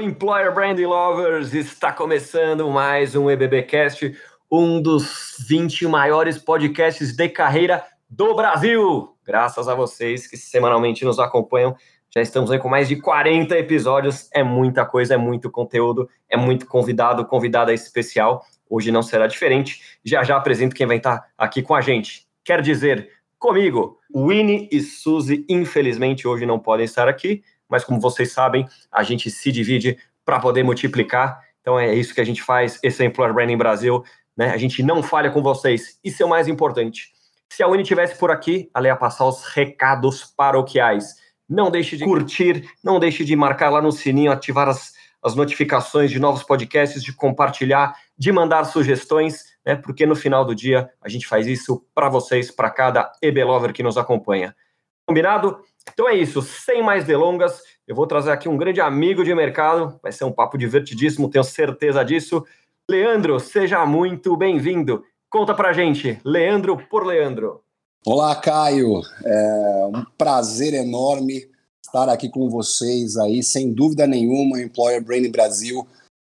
Employer Branding Lovers! Está começando mais um EBBcast, um dos 20 maiores podcasts de carreira do Brasil. Graças a vocês que semanalmente nos acompanham já estamos aí com mais de 40 episódios. É muita coisa, é muito conteúdo, é muito convidado, convidada especial. Hoje não será diferente. Já já apresento quem vai estar aqui com a gente. Quer dizer, comigo, Winnie e Suzy, infelizmente, hoje não podem estar aqui, mas como vocês sabem, a gente se divide para poder multiplicar. Então é isso que a gente faz. Esse é Branding Brasil. Né? A gente não falha com vocês. Isso é o mais importante. Se a Winnie estivesse por aqui, ela ia passar os recados paroquiais. Não deixe de curtir, não deixe de marcar lá no sininho, ativar as, as notificações de novos podcasts, de compartilhar, de mandar sugestões, né? Porque no final do dia a gente faz isso para vocês, para cada EB que nos acompanha. Combinado? Então é isso, sem mais delongas, eu vou trazer aqui um grande amigo de mercado, vai ser um papo divertidíssimo, tenho certeza disso. Leandro, seja muito bem-vindo. Conta pra gente, Leandro por Leandro. Olá, Caio. É um prazer enorme estar aqui com vocês aí, sem dúvida nenhuma, Employer Brain Brasil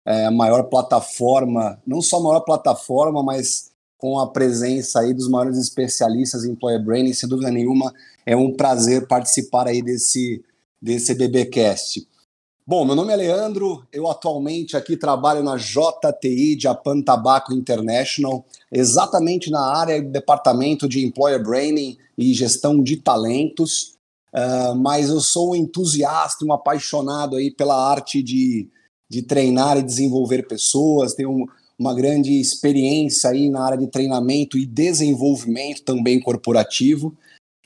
é a maior plataforma, não só a maior plataforma, mas com a presença aí dos maiores especialistas em Employer Branding, sem dúvida nenhuma, é um prazer participar aí desse desse BBcast. Bom, meu nome é Leandro, eu atualmente aqui trabalho na JTI Japan Tobacco International, exatamente na área do departamento de Employer Branding e gestão de talentos, uh, mas eu sou um entusiasta, um apaixonado aí pela arte de, de treinar e desenvolver pessoas, tenho uma grande experiência aí na área de treinamento e desenvolvimento também corporativo,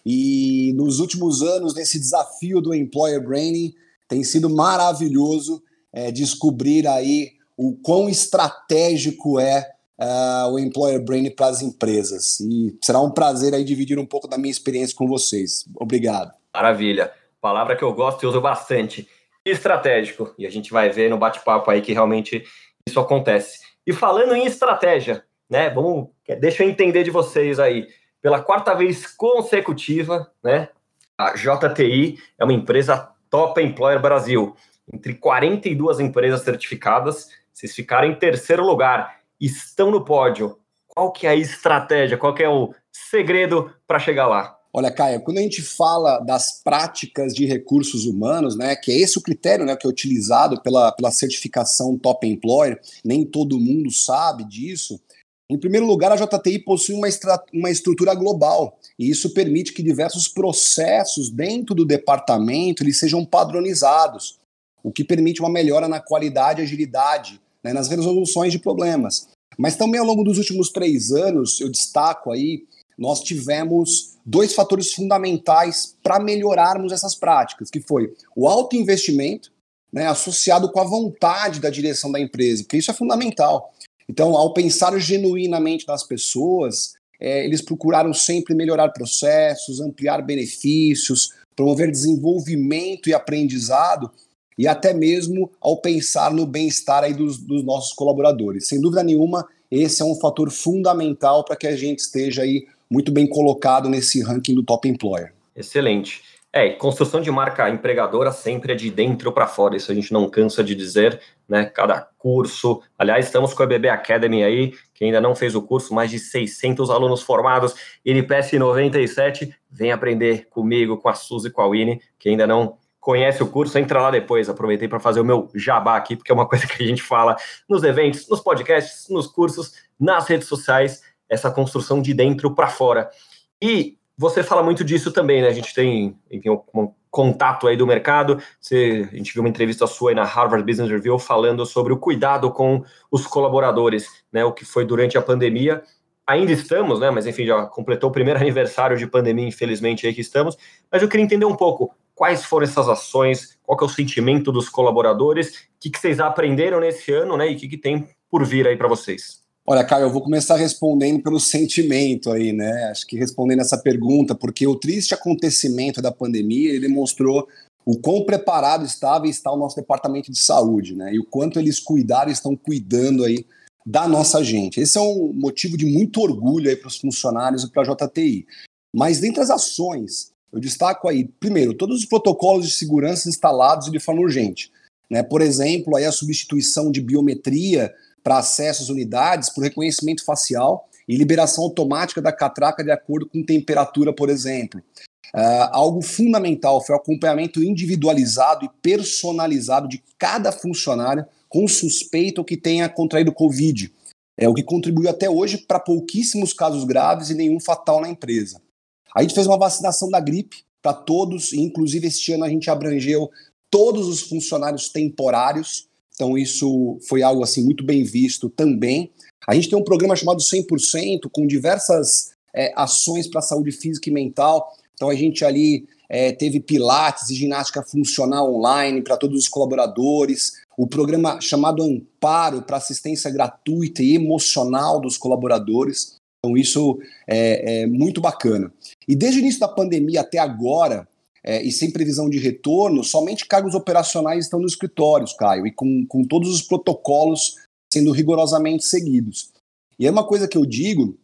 e nos últimos anos, nesse desafio do Employer Branding, tem sido maravilhoso é, descobrir aí o quão estratégico é uh, o Employer Brand para as empresas. E será um prazer aí dividir um pouco da minha experiência com vocês. Obrigado. Maravilha. Palavra que eu gosto e uso bastante. Estratégico. E a gente vai ver no bate-papo aí que realmente isso acontece. E falando em estratégia, né? Vamos, deixa eu entender de vocês aí. Pela quarta vez consecutiva, né? A JTI é uma empresa Top Employer Brasil. Entre 42 empresas certificadas, vocês ficaram em terceiro lugar, estão no pódio. Qual que é a estratégia? Qual que é o segredo para chegar lá? Olha, Caio, quando a gente fala das práticas de recursos humanos, né, que é esse o critério né, que é utilizado pela, pela certificação Top Employer, nem todo mundo sabe disso. Em primeiro lugar, a JTI possui uma, uma estrutura global, e isso permite que diversos processos dentro do departamento eles sejam padronizados, o que permite uma melhora na qualidade e agilidade né, nas resoluções de problemas. Mas também ao longo dos últimos três anos, eu destaco aí, nós tivemos dois fatores fundamentais para melhorarmos essas práticas, que foi o alto investimento, né, associado com a vontade da direção da empresa, porque isso é fundamental. Então, ao pensar genuinamente nas pessoas, é, eles procuraram sempre melhorar processos, ampliar benefícios, promover desenvolvimento e aprendizado, e até mesmo ao pensar no bem-estar dos, dos nossos colaboradores. Sem dúvida nenhuma, esse é um fator fundamental para que a gente esteja aí muito bem colocado nesse ranking do Top Employer. Excelente. É, construção de marca empregadora sempre é de dentro para fora, isso a gente não cansa de dizer, né? Cada curso. Aliás, estamos com a BB Academy aí, que ainda não fez o curso, mais de 600 alunos formados, NPS 97. Vem aprender comigo, com a Suzy e com a Winnie, que ainda não conhece o curso, entra lá depois. Aproveitei para fazer o meu jabá aqui, porque é uma coisa que a gente fala nos eventos, nos podcasts, nos cursos, nas redes sociais, essa construção de dentro para fora. E você fala muito disso também, né? A gente tem, enfim, um contato aí do mercado. Você, a gente viu uma entrevista sua aí na Harvard Business Review falando sobre o cuidado com os colaboradores, né? O que foi durante a pandemia. Ainda estamos, né? Mas enfim, já completou o primeiro aniversário de pandemia, infelizmente, aí que estamos. Mas eu queria entender um pouco quais foram essas ações, qual é o sentimento dos colaboradores, o que, que vocês aprenderam nesse ano, né? E o que, que tem por vir aí para vocês. Olha, Caio, eu vou começar respondendo pelo sentimento aí, né? Acho que respondendo essa pergunta, porque o triste acontecimento da pandemia, demonstrou o quão preparado estava e está o nosso departamento de saúde, né? E o quanto eles cuidaram e estão cuidando aí da nossa gente. Esse é um motivo de muito orgulho aí para os funcionários e para a JTI. Mas dentre as ações, eu destaco aí, primeiro, todos os protocolos de segurança instalados de forma urgente. Né? Por exemplo, aí a substituição de biometria para acesso às unidades por reconhecimento facial e liberação automática da catraca de acordo com temperatura, por exemplo. Uh, algo fundamental foi o acompanhamento individualizado e personalizado de cada funcionário com suspeito que tenha contraído Covid, é o que contribuiu até hoje para pouquíssimos casos graves e nenhum fatal na empresa. A gente fez uma vacinação da gripe para todos, e inclusive este ano a gente abrangeu todos os funcionários temporários, então isso foi algo assim muito bem visto também. A gente tem um programa chamado 100%, com diversas é, ações para saúde física e mental. Então a gente ali é, teve pilates e ginástica funcional online para todos os colaboradores, o programa chamado Amparo para assistência gratuita e emocional dos colaboradores. Então isso é, é muito bacana. E desde o início da pandemia até agora, é, e sem previsão de retorno, somente cargos operacionais estão nos escritórios, Caio, e com, com todos os protocolos sendo rigorosamente seguidos. E é uma coisa que eu digo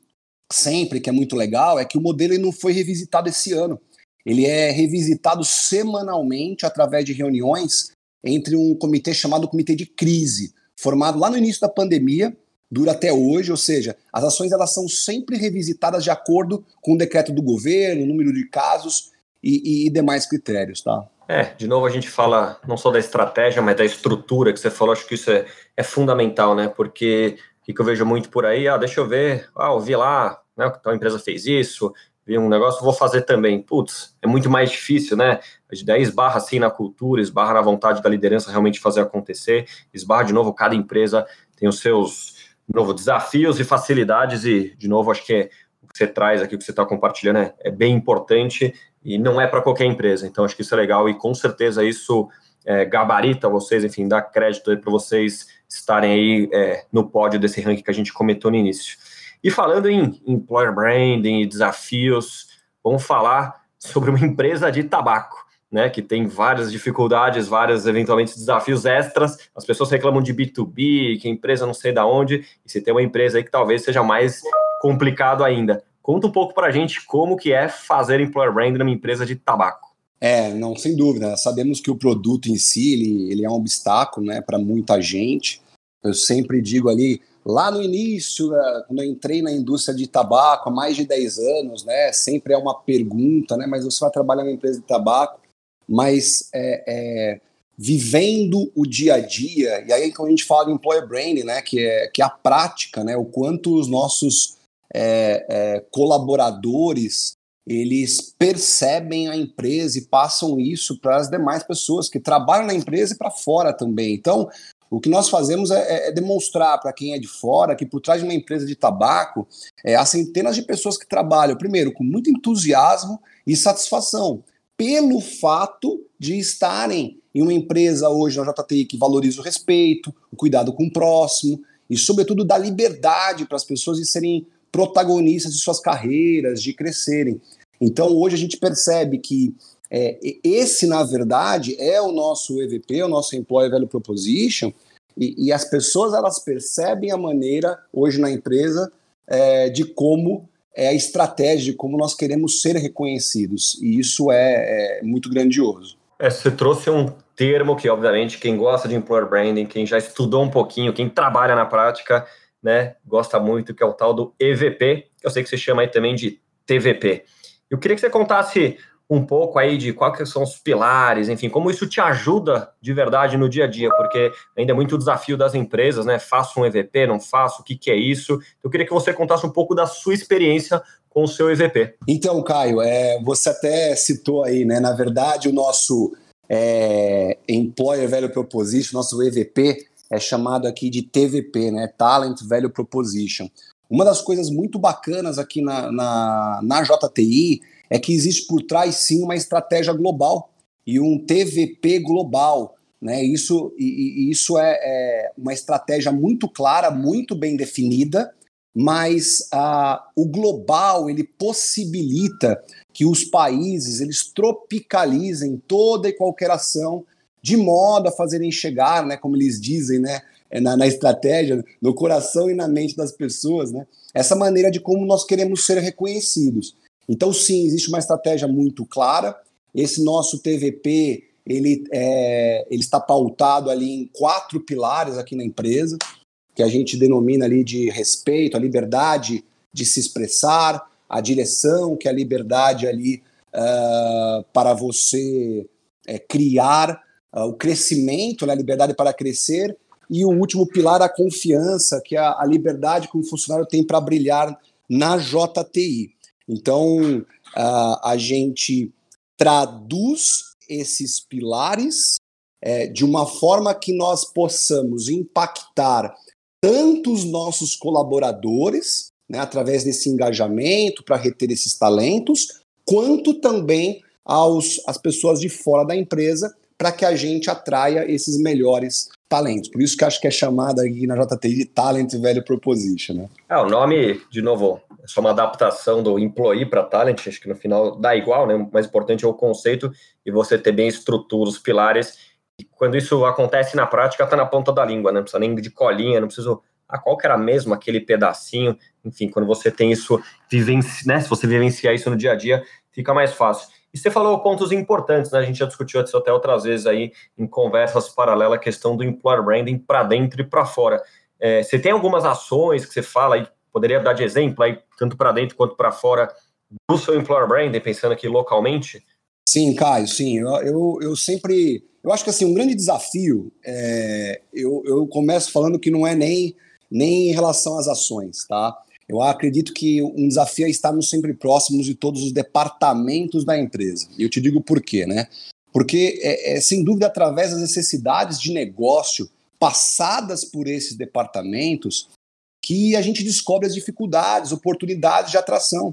sempre, que é muito legal, é que o modelo não foi revisitado esse ano. Ele é revisitado semanalmente através de reuniões entre um comitê chamado Comitê de Crise, formado lá no início da pandemia, dura até hoje, ou seja, as ações elas são sempre revisitadas de acordo com o decreto do governo, o número de casos e, e, demais critérios, tá? É, de novo a gente fala não só da estratégia, mas da estrutura que você falou, acho que isso é, é fundamental, né? Porque o que eu vejo muito por aí, ah, deixa eu ver, ah, eu vi lá, né, que tal empresa fez isso, vi um negócio, vou fazer também. Putz, é muito mais difícil, né? Daí esbarra assim na cultura, esbarra na vontade da liderança realmente fazer acontecer, esbarra de novo, cada empresa tem os seus de novo, desafios e facilidades, e de novo, acho que é, o que você traz aqui, o que você está compartilhando é, é bem importante e não é para qualquer empresa. Então, acho que isso é legal e com certeza isso é, gabarita vocês, enfim, dá crédito para vocês estarem aí é, no pódio desse ranking que a gente comentou no início. E falando em employer branding e desafios, vamos falar sobre uma empresa de tabaco. Né, que tem várias dificuldades, vários eventualmente desafios extras. As pessoas reclamam de B2B, que a empresa não sei da onde, e se tem uma empresa aí que talvez seja mais complicado ainda. Conta um pouco para a gente como que é fazer employer brand numa empresa de tabaco. É, não, sem dúvida. Sabemos que o produto em si ele, ele é um obstáculo, né, para muita gente. Eu sempre digo ali, lá no início, né, quando eu entrei na indústria de tabaco há mais de 10 anos, né, sempre é uma pergunta, né, mas você vai trabalhar na empresa de tabaco, mas é, é, vivendo o dia a dia, e aí quando a gente fala de employer branding, né, que é, que é a prática, né, o quanto os nossos é, é, colaboradores eles percebem a empresa e passam isso para as demais pessoas que trabalham na empresa e para fora também. Então, o que nós fazemos é, é demonstrar para quem é de fora que por trás de uma empresa de tabaco é, há centenas de pessoas que trabalham, primeiro, com muito entusiasmo e satisfação, pelo fato de estarem em uma empresa hoje na JTI que valoriza o respeito, o cuidado com o próximo e, sobretudo, dá liberdade para as pessoas de serem protagonistas de suas carreiras, de crescerem. Então, hoje a gente percebe que é, esse, na verdade, é o nosso EVP, o nosso Employee Value Proposition, e, e as pessoas elas percebem a maneira, hoje na empresa, é, de como é a estratégia, de como nós queremos ser reconhecidos. E isso é, é muito grandioso. É, você trouxe um termo que, obviamente, quem gosta de employer branding, quem já estudou um pouquinho, quem trabalha na prática, né, gosta muito, que é o tal do EVP, que eu sei que você chama aí também de TVP. Eu queria que você contasse um pouco aí de quais são os pilares, enfim, como isso te ajuda de verdade no dia a dia, porque ainda é muito desafio das empresas, né? Faço um EVP, não faço, o que, que é isso? Eu queria que você contasse um pouco da sua experiência com o seu EVP. Então, Caio, é, você até citou aí, né? Na verdade, o nosso é, Employer Value Proposition, nosso EVP, é chamado aqui de TVP, né? Talent Value Proposition. Uma das coisas muito bacanas aqui na, na, na JTI é que existe por trás sim uma estratégia global e um TVP global. Né? Isso, e, e isso é, é, uma estratégia muito clara, muito bem definida, mas ah, o global ele possibilita que os países eles tropicalizem toda e qualquer ação de modo a fazerem chegar, né, como eles dizem, né, é na, na, estratégia, no coração e na mente das pessoas, né, essa maneira de como nós queremos ser reconhecidos. Então, sim, existe uma estratégia muito clara. Esse nosso TVP ele, é, ele está pautado ali em quatro pilares aqui na empresa, que a gente denomina ali de respeito, a liberdade de se expressar, a direção, que é a liberdade ali uh, para você é, criar, o crescimento, né, a liberdade para crescer, e o último pilar, a confiança, que é a, liberdade que o funcionário tem para brilhar na JTI. Então, a gente traduz esses pilares é, de uma forma que nós possamos impactar tanto os nossos colaboradores, né, através desse engajamento para reter esses talentos, quanto também aos, as pessoas de fora da empresa para que a gente atraia esses melhores talentos. Por isso que acho que é chamada aqui na JTI de Talent Value Proposition. Né? É, o nome, de novo, é só uma adaptação do employee para talent, acho que no final dá igual, né? O mais importante é o conceito e você ter bem estrutura, os pilares. E quando isso acontece na prática, está na ponta da língua, né? Não precisa nem de colinha, não precisa a qual que era mesmo aquele pedacinho, enfim, quando você tem isso, vivenci, né, se você vivenciar isso no dia a dia, fica mais fácil. E você falou pontos importantes, né? A gente já discutiu isso até outras vezes aí em conversas paralelas, a questão do employer branding para dentro e para fora. É, você tem algumas ações que você fala aí, poderia dar de exemplo aí, tanto para dentro quanto para fora, do seu employer branding, pensando aqui localmente? Sim, Caio, sim. Eu, eu, eu sempre. Eu acho que assim, um grande desafio, é, eu, eu começo falando que não é nem nem em relação às ações, tá? Eu acredito que um desafio é estarmos sempre próximos de todos os departamentos da empresa. E eu te digo por quê, né? Porque, é, é, sem dúvida, através das necessidades de negócio passadas por esses departamentos, que a gente descobre as dificuldades, oportunidades de atração.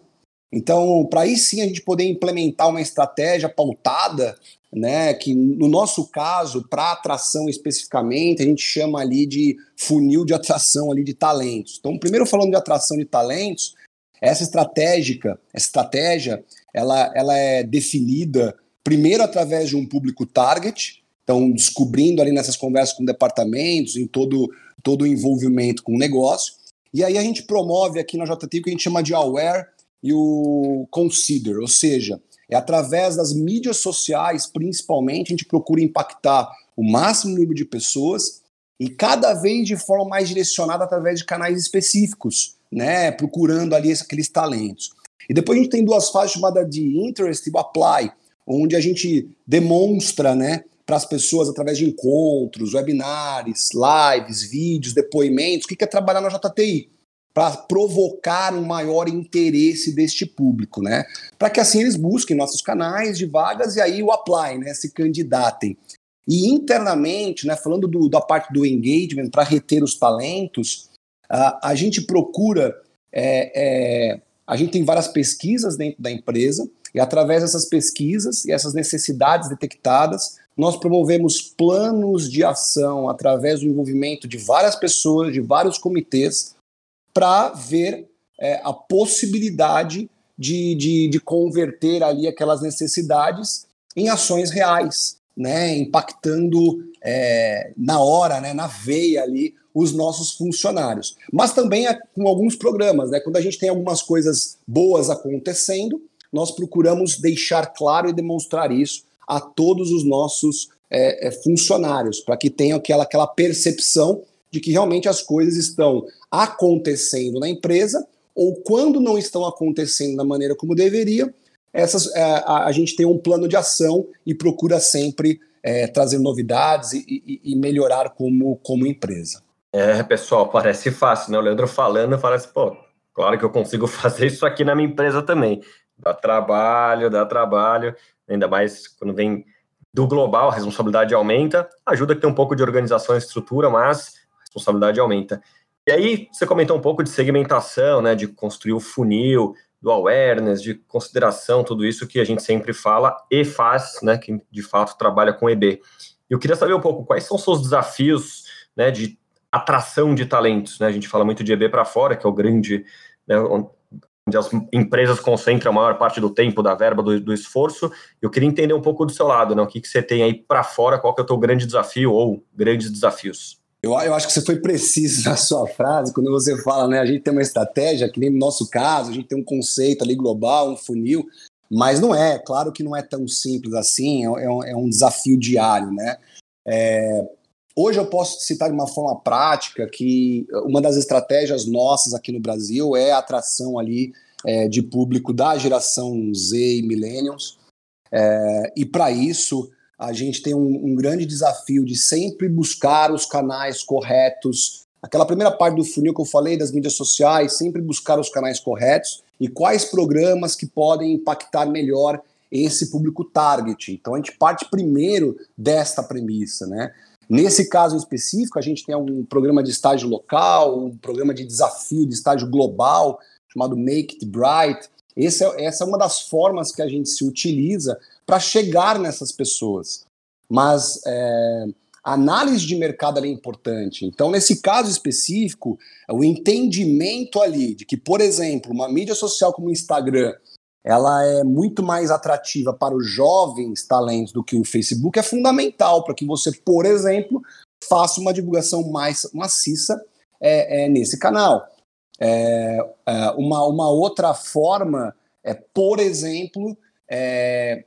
Então, para aí sim a gente poder implementar uma estratégia pautada né, que no nosso caso, para atração especificamente, a gente chama ali de funil de atração ali de talentos. Então, primeiro falando de atração de talentos, essa estratégica, essa estratégia, ela, ela é definida primeiro através de um público target, então descobrindo ali nessas conversas com departamentos, em todo todo o envolvimento com o negócio. E aí a gente promove aqui na JT o que a gente chama de aware e o consider, ou seja, é através das mídias sociais, principalmente, a gente procura impactar o máximo número de pessoas e cada vez de forma mais direcionada através de canais específicos, né, procurando ali aqueles talentos. E depois a gente tem duas fases chamadas de interest e apply, onde a gente demonstra, né, para as pessoas através de encontros, webinars, lives, vídeos, depoimentos, o que é trabalhar na JTI para provocar um maior interesse deste público, né? Para que assim eles busquem nossos canais de vagas e aí o apply, né? Se candidatem. E internamente, né, falando do, da parte do engagement para reter os talentos, a, gente procura, é, é, a gente tem várias pesquisas dentro da empresa e através dessas pesquisas e essas necessidades detectadas, nós promovemos planos de ação através do envolvimento de várias pessoas, de vários comitês, para ver é, a possibilidade de, de, de converter ali aquelas necessidades em ações reais, né, impactando é, na hora, né, na veia ali, os nossos funcionários. Mas também é com alguns programas, né, quando a gente tem algumas coisas boas acontecendo, nós procuramos deixar claro e demonstrar isso a todos os nossos é, é funcionários, para que tenham aquela, aquela percepção de que realmente as coisas estão acontecendo na empresa, ou quando não estão acontecendo da maneira como deveria, essas, é, a, a, gente tem um plano de ação e procura sempre é, trazer novidades e, e, e, melhorar como, como empresa. É, pessoal, parece fácil, né? O Leandro falando, parece, pô, claro que eu consigo fazer isso aqui na minha empresa também. Dá trabalho, dá trabalho, ainda mais quando vem do global, a responsabilidade aumenta, ajuda a ter um pouco de organização e estrutura, mas responsabilidade aumenta. E aí, você comentou um pouco de segmentação, né, de construir o funil, do awareness, de consideração, tudo isso que a gente sempre fala e faz, né, que de fato trabalha com EB. Eu queria saber um pouco quais são os seus desafios, né, de atração de talentos, né? A gente fala muito de EB para fora, que é o grande, né, onde as empresas concentram a maior parte do tempo, da verba, do, do esforço. Eu queria entender um pouco do seu lado, né? O que, que você tem aí para fora, qual que é o teu grande desafio ou grandes desafios? Eu, eu acho que você foi preciso na sua frase, quando você fala, né? A gente tem uma estratégia, que nem no nosso caso, a gente tem um conceito ali global, um funil, mas não é, claro que não é tão simples assim, é, é um, é um desafio diário, né? É, Hoje eu posso citar de uma forma prática que uma das estratégias nossas aqui no Brasil é a atração ali é, de público da geração Z e Millennials. É, e para isso a gente tem um, um, grande desafio de sempre buscar os canais corretos. Aquela primeira parte do funil que eu falei das mídias sociais, sempre buscar os canais corretos e quais programas que podem impactar melhor esse público target. Então a gente parte primeiro desta premissa, né? Nesse caso específico, a gente tem um programa de estágio local, um programa de desafio de estágio global, chamado Make It Bright. Esse é, essa é uma das formas que a gente se utiliza para chegar nessas pessoas. Mas é, a análise de mercado é importante. Então, nesse caso específico, o entendimento ali de que, por exemplo, uma mídia social como o Instagram ela é muito mais atrativa para os jovens talentos do que o Facebook, é fundamental para que você, por exemplo, faça uma divulgação mais maciça é, é nesse canal. É, é, uma, uma outra forma é, por exemplo, é,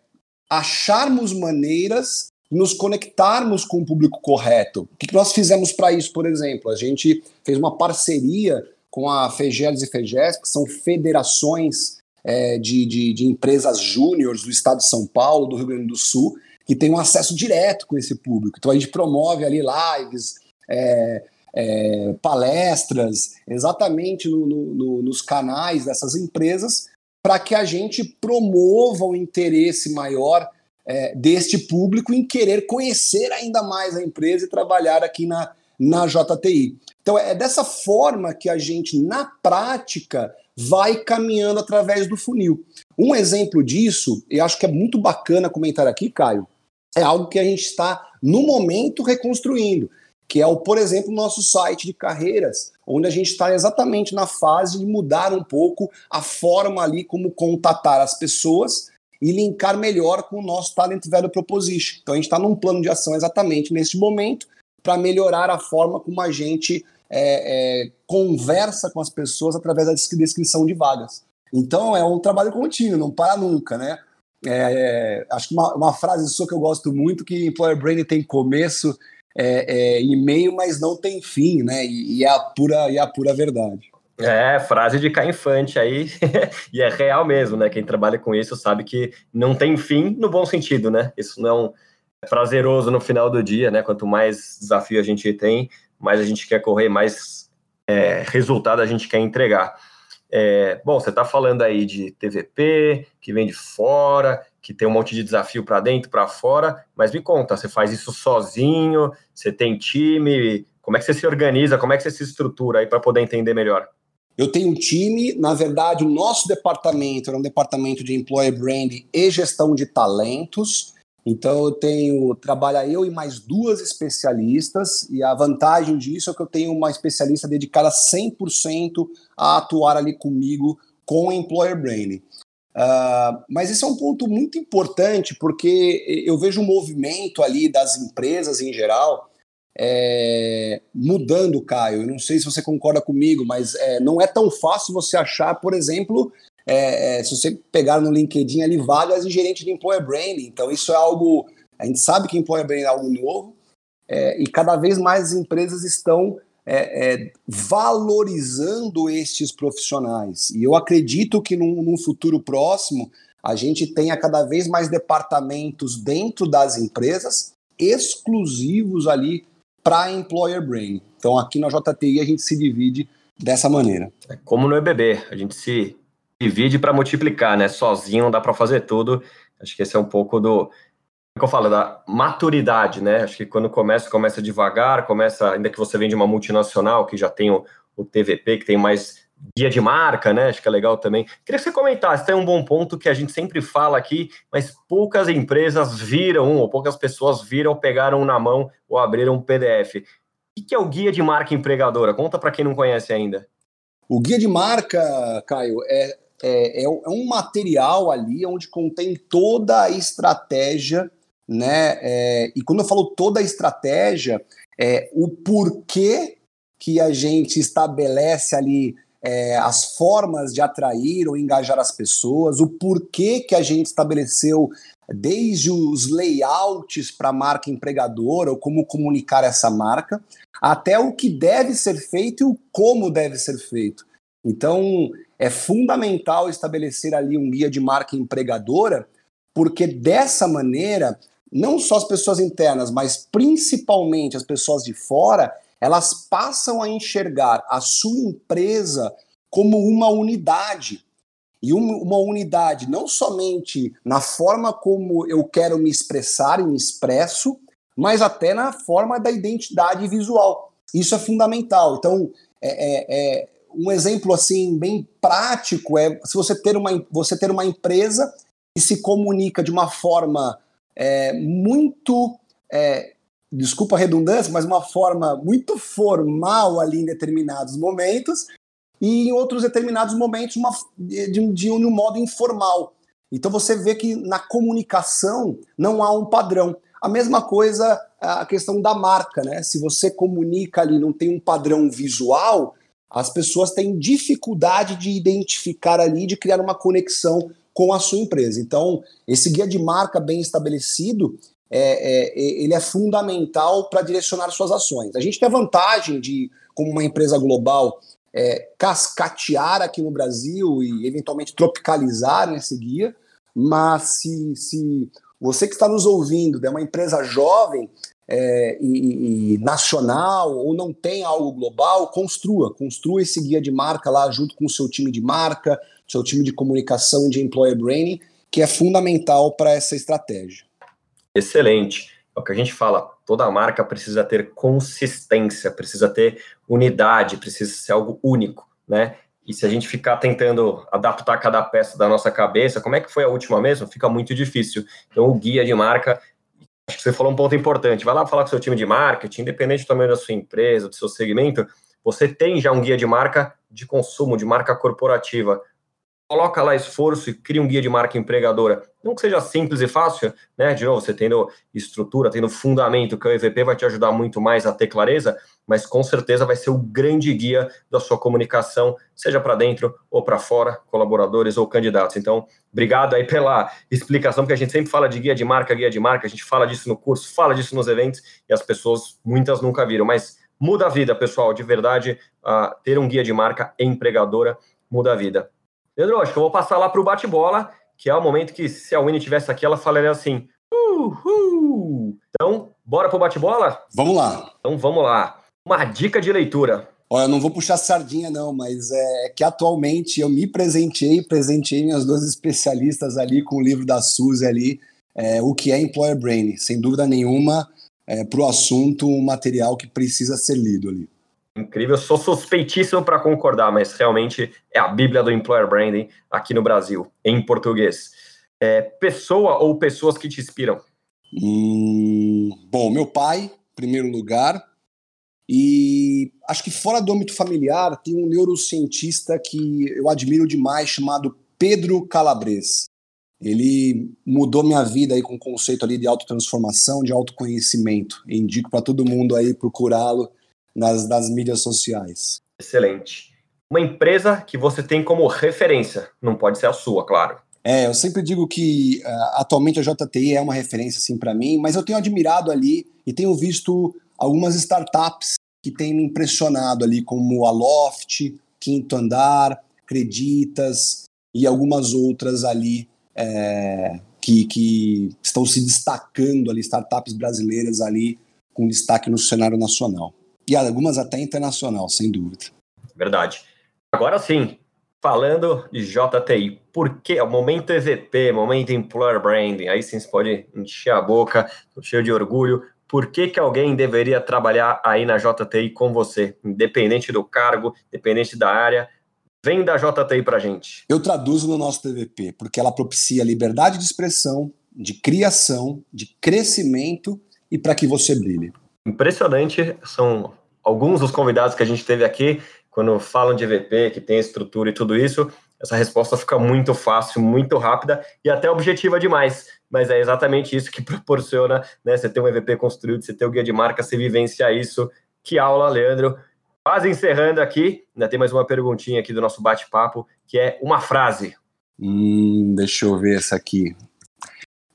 acharmos maneiras de nos conectarmos com o público correto. O que nós fizemos para isso, por exemplo? A gente fez uma parceria com a FEGELES e FEGES, que são federações é, de, de, de, empresas júniores do estado de São Paulo, do Rio Grande do Sul, que tem um acesso direto com esse público. Então a gente promove ali lives, é, é, palestras, exatamente no, no, nos canais dessas empresas, para que a gente promova o interesse maior é, deste público em querer conhecer ainda mais a empresa e trabalhar aqui na, na JTI. Então é dessa forma que a gente, na prática, vai caminhando através do funil. Um exemplo disso, e acho que é muito bacana comentar aqui, Caio, é algo que a gente está, no momento, reconstruindo, que é, o, por exemplo, nosso site de carreiras, onde a gente está exatamente na fase de mudar um pouco a forma ali como contatar as pessoas e linkar melhor com o nosso Talent Value Proposition. Então a gente está num plano de ação exatamente nesse momento para melhorar a forma como a gente é, é, conversa com as pessoas através da descrição de vagas. Então é um trabalho contínuo, não para nunca, né? É, é, acho que uma, uma, frase sua que eu gosto muito que employer branding tem começo é, é, e meio, mas não tem fim, né? E, e, é a pura e é a pura verdade. É, frase de Infante aí, e é real mesmo, né? Quem trabalha com isso sabe que não tem fim no bom sentido, né? Isso não é prazeroso no final do dia, né? Quanto mais desafio a gente tem, mais a gente quer correr, mais é, resultado a gente quer entregar. É, bom, você está falando aí de TVP, que vem de fora, que tem um monte de desafio para dentro, para fora, mas me conta, você faz isso sozinho? Você tem time? Como é que você se organiza? Como é que você se estrutura aí para poder entender melhor? Eu tenho um time, na verdade, o nosso departamento é um departamento de employer branding e gestão de talentos. Então eu tenho, trabalha eu e mais duas especialistas, e a vantagem disso é que eu tenho uma especialista dedicada 100% a atuar ali comigo com Employer Branding. Uh, mas esse é um ponto muito importante, porque eu vejo um movimento ali das empresas em geral é, mudando, Caio. Eu não sei se você concorda comigo, mas é, não é tão fácil você achar, por exemplo, é, é, se você pegar no LinkedIn ali, vagas de gerente de employer branding. Então, isso é algo. A gente sabe que employer branding é algo novo é, e cada vez mais as empresas estão é, é, valorizando estes profissionais. E eu acredito que num, num futuro próximo a gente tenha cada vez mais departamentos dentro das empresas exclusivos ali para employer branding. Então, aqui na JTI a gente se divide dessa maneira. É como no EBB, a gente se divide para multiplicar, né? Sozinho não dá para fazer tudo. Acho que esse é um pouco do que eu falo da maturidade, né? Acho que quando começa, começa devagar, começa ainda que você vem de uma multinacional que já tem o, o TVP, que tem mais guia de marca, né? Acho que é legal também. Queria que você comentasse, tem um bom ponto que a gente sempre fala aqui, mas poucas empresas viram, ou poucas pessoas viram, pegaram na mão ou abriram um PDF. O que é o guia de marca empregadora? Conta para quem não conhece ainda. O guia de marca, Caio, é, é, é um material ali onde contém toda a estratégia, né? É, e quando eu falo toda a estratégia, é o porquê que a gente estabelece ali é, as formas de atrair ou engajar as pessoas, o porquê que a gente estabeleceu desde os layouts para a marca empregadora ou como comunicar essa marca, até o que deve ser feito e o como deve ser feito. Então, é fundamental estabelecer ali um guia de marca empregadora, porque dessa maneira, não só as pessoas internas, mas principalmente as pessoas de fora, elas passam a enxergar a sua empresa como uma unidade. E uma unidade não somente na forma como eu quero me expressar e me expresso, mas até na forma da identidade visual. Isso é fundamental. Então, é, é, é um exemplo assim bem prático é se você ter uma, você ter uma empresa que se comunica de uma forma é, muito é, desculpa a redundância, mas uma forma muito formal ali em determinados momentos, e em outros determinados momentos uma, de, de, de um modo informal. Então você vê que na comunicação não há um padrão. A mesma coisa a questão da marca, né? Se você comunica ali, não tem um padrão visual, as pessoas têm dificuldade de identificar ali, de criar uma conexão com a sua empresa. Então, esse guia de marca bem estabelecido, é, é, ele é fundamental para direcionar suas ações. A gente tem a vantagem de, como uma empresa global, é, cascatear aqui no Brasil e eventualmente tropicalizar nesse guia, mas se, se você que está nos ouvindo é uma empresa jovem é, e, e, nacional ou não tem algo global, construa, construa esse guia de marca lá junto com o seu time de marca, seu time de comunicação e de employer branding, que é fundamental para essa estratégia excelente. É o que a gente fala, toda marca precisa ter consistência, precisa ter unidade, precisa ser algo único, né? E se a gente ficar tentando adaptar cada peça da nossa cabeça, como é que foi a última mesmo? Fica muito difícil. Então, o guia de marca, acho que você falou um ponto importante. Vai lá falar com seu time de marketing, independente tamanho da sua empresa, do seu segmento, você tem já um guia de marca de consumo, de marca corporativa coloca lá esforço e cria um guia de marca empregadora. Não que seja simples e fácil, né? De novo, você tendo estrutura, tendo fundamento, que o EVP vai te ajudar muito mais a ter clareza, mas com certeza vai ser o grande guia da sua comunicação, seja para dentro ou para fora, colaboradores ou candidatos. Então, obrigado aí pela explicação, porque a gente sempre fala de guia de marca, guia de marca, a gente fala disso no curso, fala disso nos eventos e as pessoas, muitas nunca viram, mas muda a vida, pessoal, de verdade, uh, ter um guia de marca empregadora muda a vida. Pedro, acho que eu vou passar lá para o bate-bola, que é o momento que, se a Winnie tivesse aqui, ela falaria assim: Uhul! Então, bora para o bate-bola? Vamos lá. Então, vamos lá. Uma dica de leitura. Olha, eu não vou puxar sardinha, não, mas é que atualmente eu me presenteei, presenteei minhas duas especialistas ali com o livro da Suzy ali, é, o que é Employer Brain. Sem dúvida nenhuma, é, para o assunto, um material que precisa ser lido ali. Incrível, sou suspeitíssimo para concordar, mas realmente é a Bíblia do Employer Branding aqui no Brasil, em português. É, pessoa ou pessoas que te inspiram? Hum, bom, meu pai, primeiro lugar, e acho que fora do âmbito familiar tem um neurocientista que eu admiro demais chamado Pedro Calabres. Ele mudou minha vida aí com o conceito ali de autotransformação, de autoconhecimento. Indico para todo mundo aí procurá-lo nas, nas mídias sociais. Excelente. Uma empresa que você tem como referência, não pode ser a sua, claro. É, eu sempre digo que uh, atualmente a JTI é uma referência assim para mim, mas eu tenho admirado ali e tenho visto algumas startups que têm me impressionado ali, como a Loft, Quinto Andar, Creditas e algumas outras ali é, que, que estão se destacando ali, startups brasileiras ali com destaque no cenário nacional e algumas até internacional, sem dúvida. Verdade. Agora sim, falando de JTI, por que o momento EVP, momento Employer Branding, aí sim você pode encher a boca, tô cheio de orgulho. Por que, que alguém deveria trabalhar aí na JTI com você? Independente do cargo, independente da área, Vem da JTI pra gente. Eu traduzo no nosso TVP, porque ela propicia liberdade de expressão, de criação, de crescimento e para que você brilhe. Impressionante, são alguns dos convidados que a gente teve aqui, quando falam de EVP, que tem estrutura e tudo isso, essa resposta fica muito fácil, muito rápida e até objetiva demais. Mas é exatamente isso que proporciona, né? Você ter um EVP construído, você ter o guia de marca, você vivenciar isso. Que aula, Leandro. Quase encerrando aqui, ainda tem mais uma perguntinha aqui do nosso bate-papo, que é uma frase. Hum, deixa eu ver essa aqui.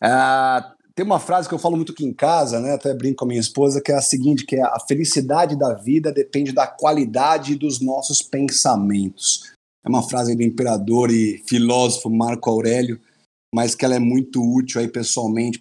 Ah, tem uma frase que eu falo muito aqui em casa, né? Até brinco com a minha esposa, que é a seguinte: que é a felicidade da vida depende da qualidade dos nossos pensamentos. É uma frase do imperador e filósofo Marco Aurélio, mas que ela é muito útil aí pessoalmente,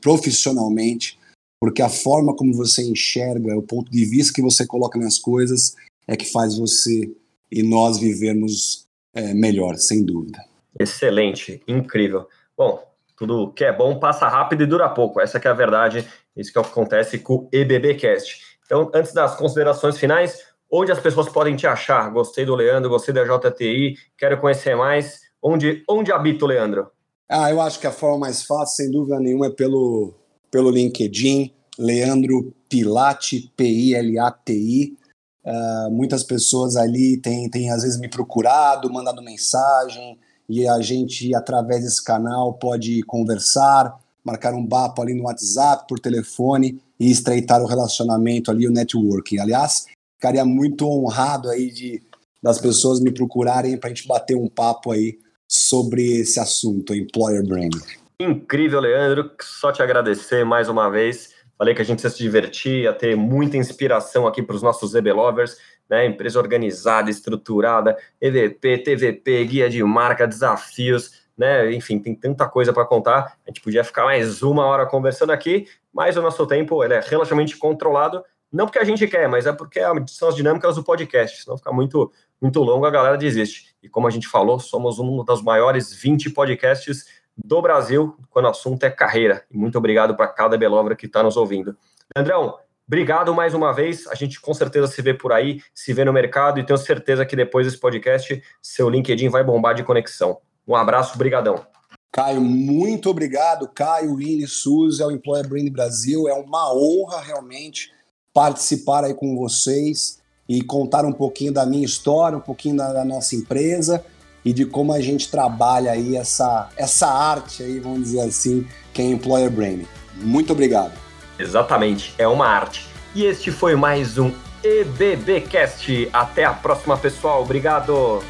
profissionalmente porque a forma como você enxerga, o ponto de vista que você coloca nas coisas, é que faz você e nós vivermos é, melhor, sem dúvida. Excelente, incrível. Bom, tudo que é bom passa rápido e dura pouco. Essa é a verdade. Isso que acontece com o EBBcast. Então, antes das considerações finais, onde as pessoas podem te achar? Gostei do Leandro, gostei da JTI, quero conhecer mais. Onde, onde habita o Leandro? Ah, eu acho que a forma mais fácil, sem dúvida nenhuma, é pelo pelo LinkedIn, Leandro Pilati, P-I-L-A-T-I. Uh, ah, muitas pessoas ali têm, têm, às vezes, me procurado, mandado mensagem, e a gente, através desse canal, pode conversar, marcar um papo ali no WhatsApp, por telefone, e estreitar o relacionamento ali, o networking. Aliás, ficaria muito honrado aí de das pessoas me procurarem para a gente bater um papo aí sobre esse assunto, employer branding. Incrível, Leandro. Só te agradecer mais uma vez. Falei que a gente ia se divertir, ia ter muita inspiração aqui para os nossos EB Lovers, né? Empresa organizada, estruturada, EVP, TVP, guia de marca, desafios, né? Enfim, tem tanta coisa para contar. A gente podia ficar mais uma hora conversando aqui, mas o nosso tempo ele é relativamente controlado. Não porque a gente quer, mas é porque são as dinâmicas do podcast. Senão fica muito, muito longo, a galera desiste. E como a gente falou, somos um dos maiores 20 podcasts do Brasil quando o assunto é carreira. Muito obrigado para cada Belovra que está nos ouvindo. Andrão, obrigado mais uma vez. A gente com certeza se vê por aí, se vê no mercado e tenho certeza que depois desse podcast seu LinkedIn vai bombar de conexão. Um abraço, brigadão. Caio, muito obrigado. Caio, Willi, Suzy, ao Employer Brand Brasil. É uma honra realmente participar aí com vocês e contar um pouquinho da minha história, um pouquinho da, da nossa empresa e de como a gente trabalha aí essa, essa arte aí, vamos dizer assim, que é Employer Branding. Muito obrigado. Exatamente, é uma arte. E este foi mais um EBBcast. Até a próxima, pessoal. Obrigado.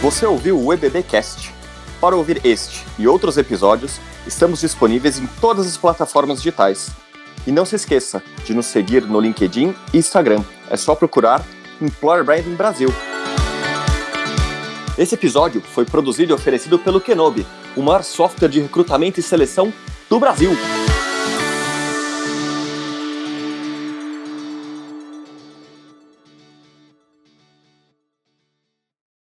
Você ouviu o EBBcast? Para ouvir este e outros episódios, estamos disponíveis em todas as plataformas digitais. E não se esqueça de nos seguir no LinkedIn e Instagram. É só procurar Employer Branding Brasil. Esse episódio foi produzido e oferecido pelo Kenobi, o maior software de recrutamento e seleção do Brasil.